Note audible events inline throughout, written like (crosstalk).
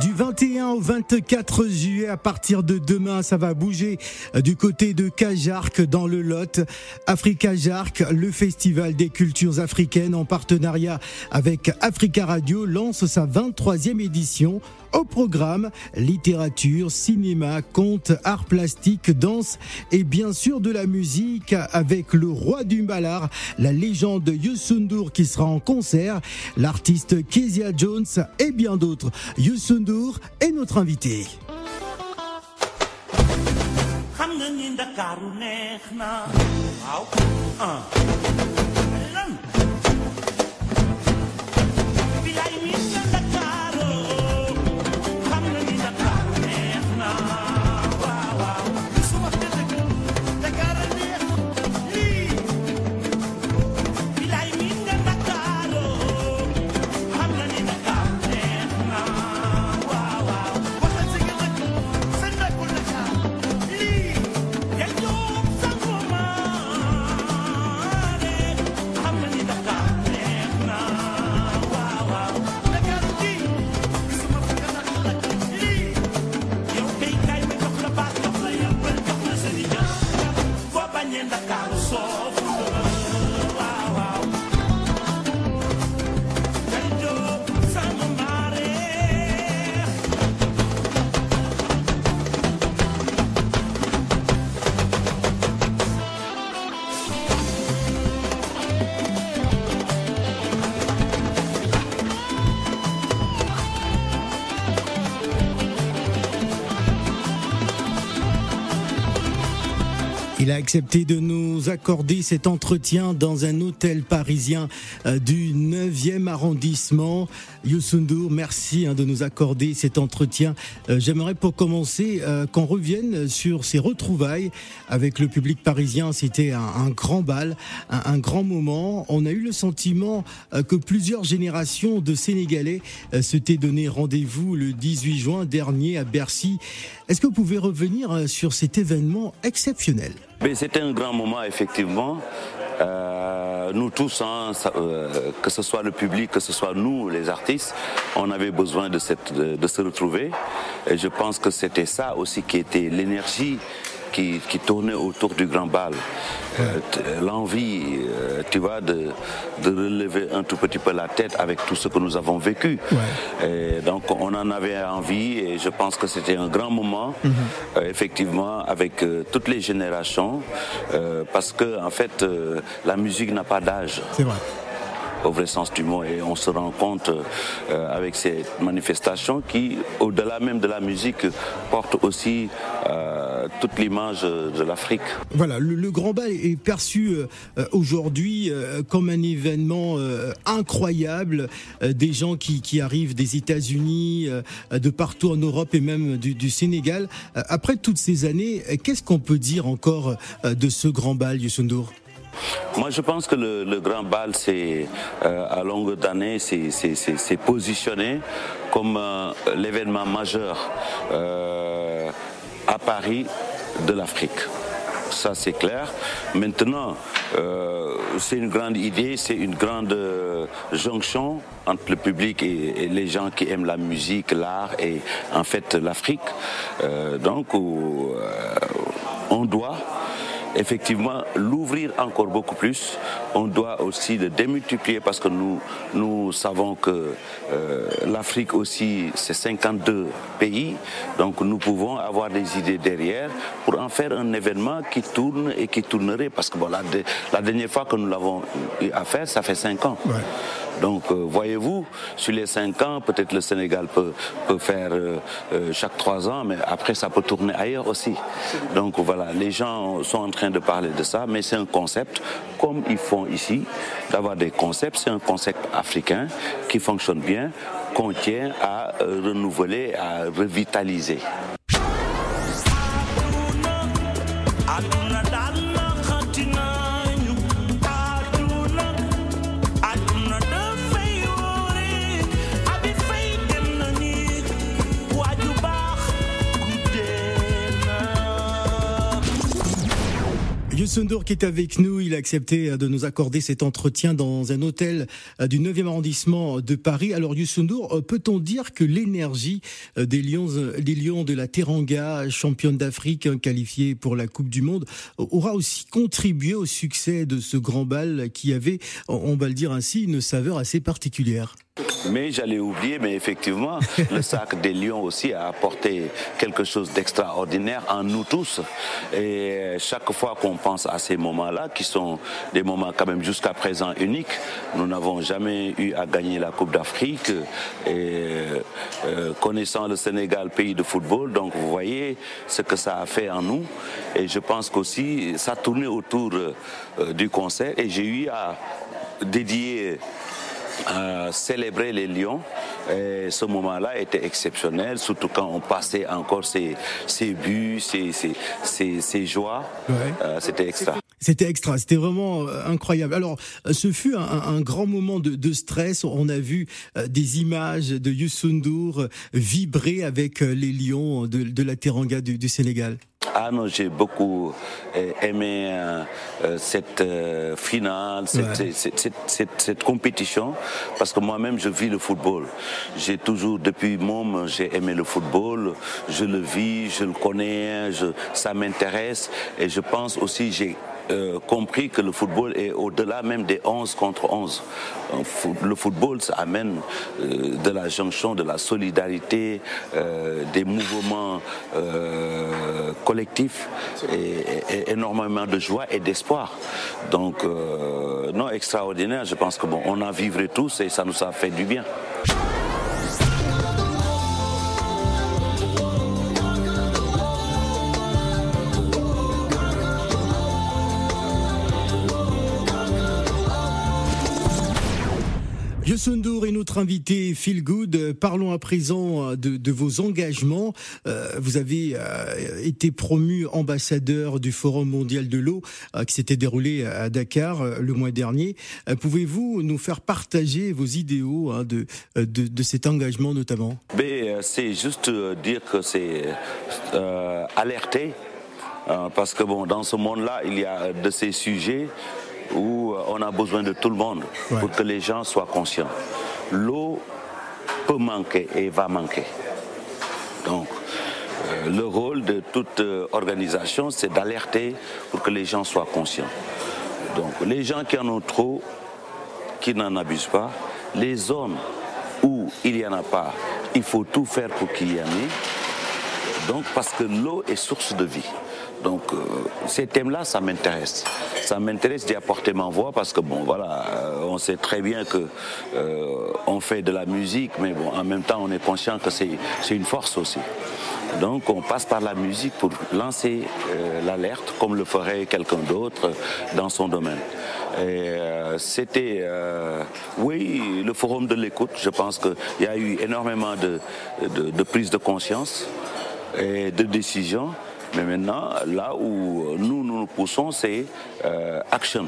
Du 21 au 24 juillet, à partir de demain, ça va bouger du côté de Cajarc dans le Lot. Africa Jarc, le festival des cultures africaines en partenariat avec Africa Radio, lance sa 23e édition. Au programme, littérature, cinéma, contes, arts plastiques, danse et bien sûr de la musique avec le roi du Mbalar, la légende Youssou N'Dour qui sera en concert, l'artiste Kezia Jones et bien d'autres. Est notre invité. Il a accepté de nous accorder cet entretien dans un hôtel parisien euh, du 9e arrondissement. Youssou N'Dour, merci hein, de nous accorder cet entretien. Euh, J'aimerais pour commencer euh, qu'on revienne sur ces retrouvailles avec le public parisien. C'était un, grand bal, un, grand moment. On a eu le sentiment que plusieurs générations de Sénégalais s'étaient donné rendez-vous le 18 juin dernier à Bercy. Est-ce que vous pouvez revenir sur cet événement exceptionnel? C'était un grand moment, effectivement. Euh, nous tous, hein, euh, que ce soit le public, que ce soit nous, les artistes, on avait besoin de se retrouver. Et je pense que c'était ça aussi qui était l'énergie qui, qui tournait autour du grand bal. Euh, t- L'envie, euh, tu vois, de, de relever un tout petit peu la tête avec tout ce que nous avons vécu. Et donc on en avait envie et je pense que c'était un grand moment, euh, effectivement, avec euh, toutes les générations, euh, parce que en fait, euh, la musique n'a pas d'âge C'est vrai. Au vrai sens du mot. Et on se rend compte euh, avec cette manifestation qui, au-delà même de la musique, porte aussi euh, toute l'image de l'Afrique. Voilà, le, le Grand Bal est perçu euh, euh, aujourd'hui euh, comme un événement euh, incroyable. Des gens qui, qui arrivent des États-Unis, de partout en Europe et même du, du Sénégal. Après toutes ces années, qu'est-ce qu'on peut dire encore de ce Grand Bal, Youssou N'Dour? Moi, je pense que le, grand bal, c'est euh, à longue d'année, c'est positionné comme euh, l'événement majeur euh, à Paris de l'Afrique. Ça, c'est clair. Maintenant, c'est une grande idée, c'est une grande jonction entre le public et, les gens qui aiment la musique, l'art et en fait l'Afrique. Donc, on doit effectivement l'ouvrir encore beaucoup plus. On doit aussi le démultiplier parce que nous, nous savons que euh, l'Afrique aussi, c'est 52 pays. Donc nous pouvons avoir des idées derrière pour en faire un événement qui tourne et qui tournerait. Parce que bon, la, la dernière fois que nous l'avons eu à faire, ça fait 5 ans. Donc, euh, voyez-vous, sur les cinq ans, peut-être le Sénégal peut, peut faire euh, euh, chaque trois ans, mais après, ça peut tourner ailleurs aussi. Donc, voilà, les gens sont en train de parler de ça, mais c'est un concept, comme ils font ici, d'avoir des concepts. C'est un concept africain qui fonctionne bien, qu'on tient à renouveler, à revitaliser. N'Dour qui est avec nous, il a accepté euh, de nous accorder cet entretien dans un hôtel euh, du 9e arrondissement de Paris. Alors euh, peut-on dire que l'énergie des Lions, des Lions de la Teranga, championne d'Afrique hein, qualifiée pour la Coupe du Monde, aura aussi contribué au succès de ce grand bal qui avait, on va le dire ainsi, une saveur assez particulière? Mais j'allais oublier, mais effectivement, (laughs) le sac des lions aussi a apporté quelque chose d'extraordinaire en nous tous. Et chaque fois qu'on pense à ces moments-là, qui sont des moments quand même jusqu'à présent uniques, nous n'avons jamais eu à gagner la Coupe d'Afrique. Et euh, connaissant le Sénégal, pays de football, donc vous voyez ce que ça a fait en nous. Et je pense qu'aussi, ça tournait autour euh, du concert et j'ai eu à dédier euh, célébrer les lions. Et ce moment-là était exceptionnel, surtout quand on passait encore ces, ces buts, ces, ces, ces, joies. Euh, c'était extra. C'était extra, c'était vraiment euh, incroyable. Alors, ce fut un, un grand moment de, de, stress. On a vu des images de Youssou N'Dour vibrer avec les lions de, de la Teranga du, du Sénégal. Ah non, j'ai beaucoup aimé euh, cette euh, finale, cette, ouais. cette, cette, cette, cette, compétition, parce que moi-même, je vis le football. J'ai toujours, depuis môme, j'ai aimé le football. Je le vis, je le connais, je, ça m'intéresse. Et je pense aussi, j'ai euh, compris que le football est au-delà même des 11 contre 11. Le football, ça amène euh, de la jonction, de la solidarité, euh, des mouvements euh, collectifs et, énormément de joie et d'espoir. Donc, euh, non, extraordinaire. Je pense que bon, on en vivrait tous et ça nous a fait du bien. Youssou N'Dour est notre invité Phil Good. Parlons à présent de, de vos engagements. Euh, vous avez euh, été promu ambassadeur du Forum mondial de l'eau euh, qui s'était déroulé à Dakar euh, le mois dernier. Euh, pouvez-vous nous faire partager vos idéaux hein, de, de, cet engagement notamment? Euh, C'est juste dire que c'est alerter. parce que bon, dans ce monde-là, il y a de ces sujets où on a besoin de tout le monde ouais. pour que les gens soient conscients. L'eau peut manquer et va manquer. Donc, euh, le rôle de toute euh, organisation, c'est d'alerter pour que les gens soient conscients. Donc, les gens qui en ont trop, qui n'en abusent pas, les zones où il n'y en a pas, il faut tout faire pour qu'il y en ait. Donc, parce que l'eau est source de vie. Donc, euh, ces thèmes-là, ça m'intéresse. Ça m'intéresse d'y apporter ma voix parce que, bon, voilà, euh, on sait très bien que euh, on fait de la musique, mais bon, en même temps, on est conscient que c'est une force aussi. Donc, on passe par la musique pour lancer euh, l'alerte, comme le ferait quelqu'un d'autre dans son domaine. C'était, oui, le forum de l'écoute. Je pense qu'il y a eu énormément de, de, de prise de conscience et de décisions. Mais maintenant, là où nous nous poussons, c'est euh, action.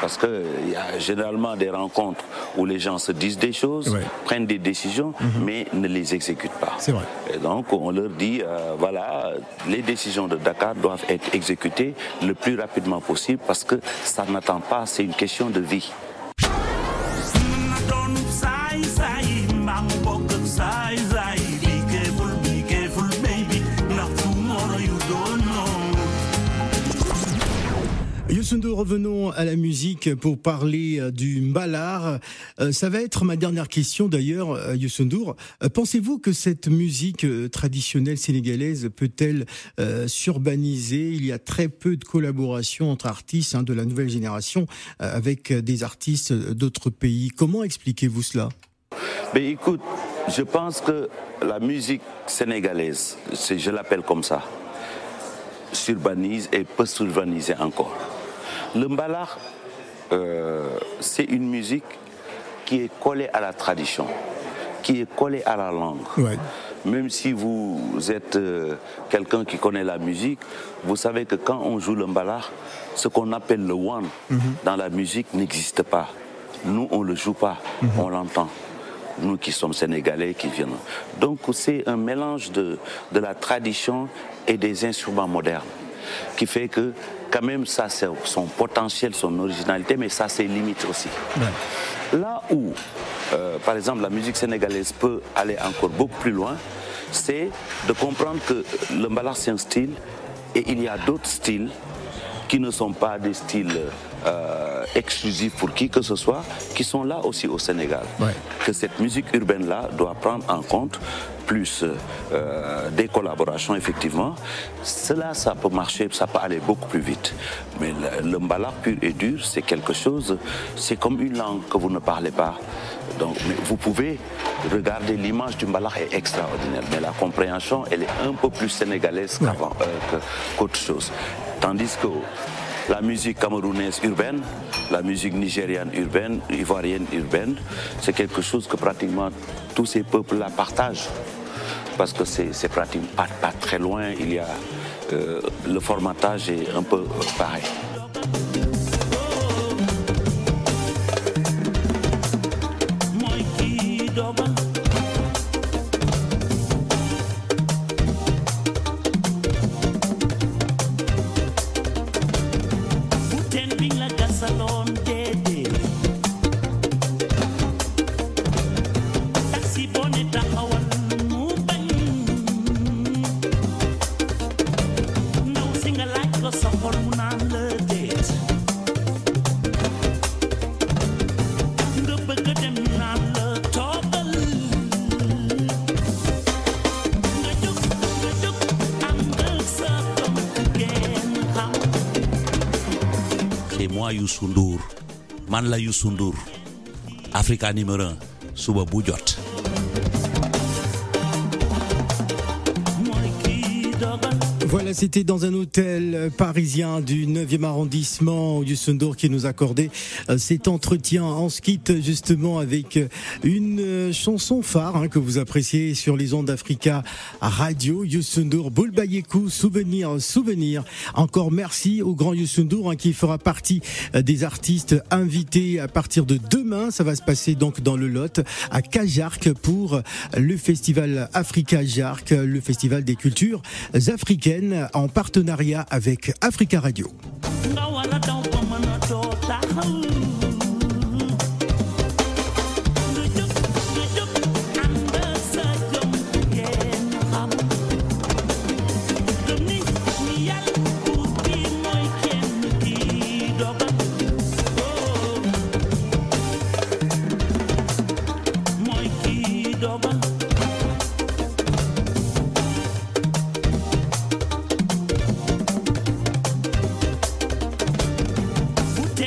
Parce qu'il y a généralement des rencontres où les gens se disent des choses, ouais. prennent des décisions, mm -hmm. mais ne les exécutent pas. C'est vrai. Et donc on leur dit, euh, voilà, les décisions de Dakar doivent être exécutées le plus rapidement possible parce que ça n'attend pas, c'est une question de vie. Revenons à la musique pour parler du mbalar. Euh, ça va être ma dernière question d'ailleurs, euh, Youssou N'Dour. Euh, Pensez-vous que cette musique traditionnelle sénégalaise peut-elle euh, s'urbaniser? Il y a très peu de collaboration entre artistes hein, de la nouvelle génération euh, avec des artistes d'autres pays. Comment expliquez-vous cela? Mais écoute, je pense que la musique sénégalaise, je l'appelle comme ça, s'urbanise et peut s'urbaniser encore. Le mbalar, euh, c'est une musique qui est collée à la tradition, qui est collée à la langue. Ouais. Même si vous êtes euh, quelqu'un qui connaît la musique, vous savez que quand on joue le mbalar, ce qu'on appelle le one mm -hmm. dans la musique n'existe pas. Nous, on ne le joue pas, mm -hmm. on l'entend. Nous qui sommes sénégalais, qui viennent. Donc c'est un mélange de, de la tradition et des instruments modernes qui fait que quand même ça c'est son potentiel, son originalité, mais ça ses limites aussi. Là où, euh, par exemple, la musique sénégalaise peut aller encore beaucoup plus loin, c'est de comprendre que le mbalax c'est un style et il y a d'autres styles qui ne sont pas des styles euh, exclusifs pour qui que ce soit, qui sont là aussi au Sénégal. Ouais. Que cette musique urbaine-là doit prendre en compte plus euh, des collaborations, effectivement. Cela, ça peut marcher, ça peut aller beaucoup plus vite. Mais le, le pur et dur, c'est quelque chose, c'est comme une langue que vous ne parlez pas. Donc, vous pouvez regarder l'image du mbalax est extraordinaire, mais la compréhension, elle est un peu plus sénégalaise qu'avant, euh, qu'autre chose. Tandis que la musique camerounaise urbaine, la musique nigériane urbaine, ivoirienne urbaine, c'est quelque chose que pratiquement tous ces peuples-là partagent. Parce que c'est pratiquement pas, pas très loin, il y a euh, le formatage est un peu euh, pareil. La toogal nga jóg nga jóg ànd ak sa doom ngeen xam c'est moi Youssou Ndour man la Youssou Ndour Africa numéro un suba bu jot Voilà, c'était dans un hôtel parisien du 9e arrondissement, N'Dour qui nous accordait euh, cet entretien. Se quitte justement avec euh, une euh, chanson phare hein, que vous appréciez sur les ondes d'Africa Radio. Youssou N'Dour, Boulbayekou, Souvenir, Souvenir. Encore merci au grand N'Dour hein, qui fera partie euh, des artistes invités à partir de demain. Ça va se passer donc dans le Lot à Cajarc pour le festival Africa Jarc, le festival des cultures africaines en partenariat avec Africa Radio.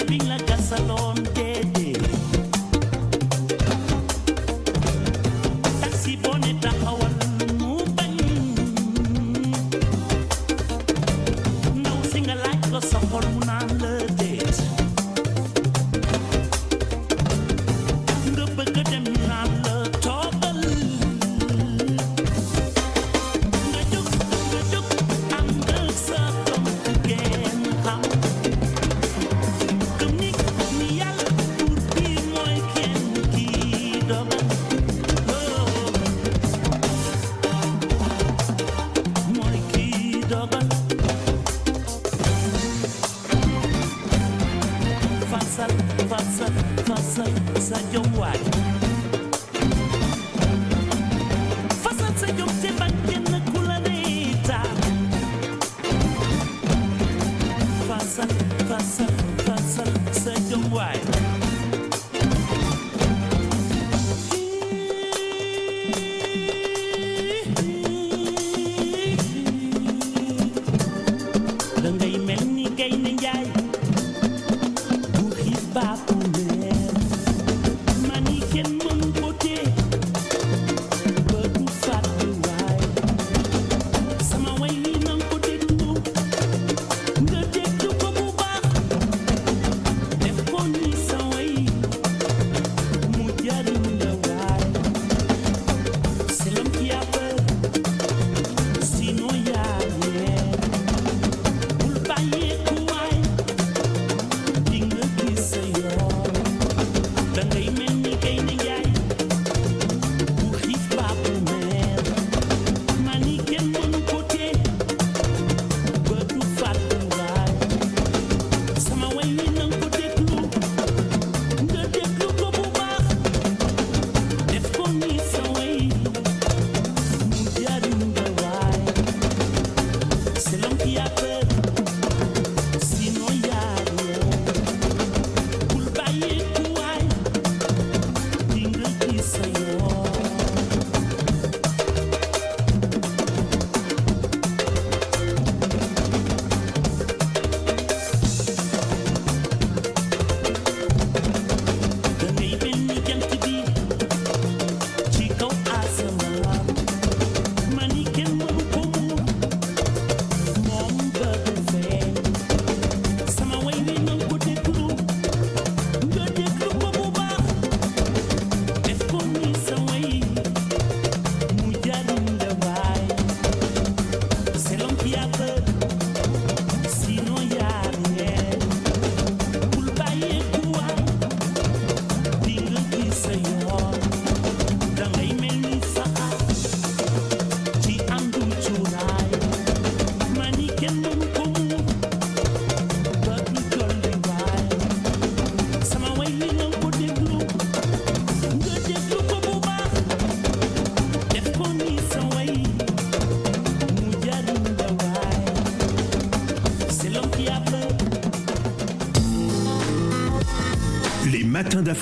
and being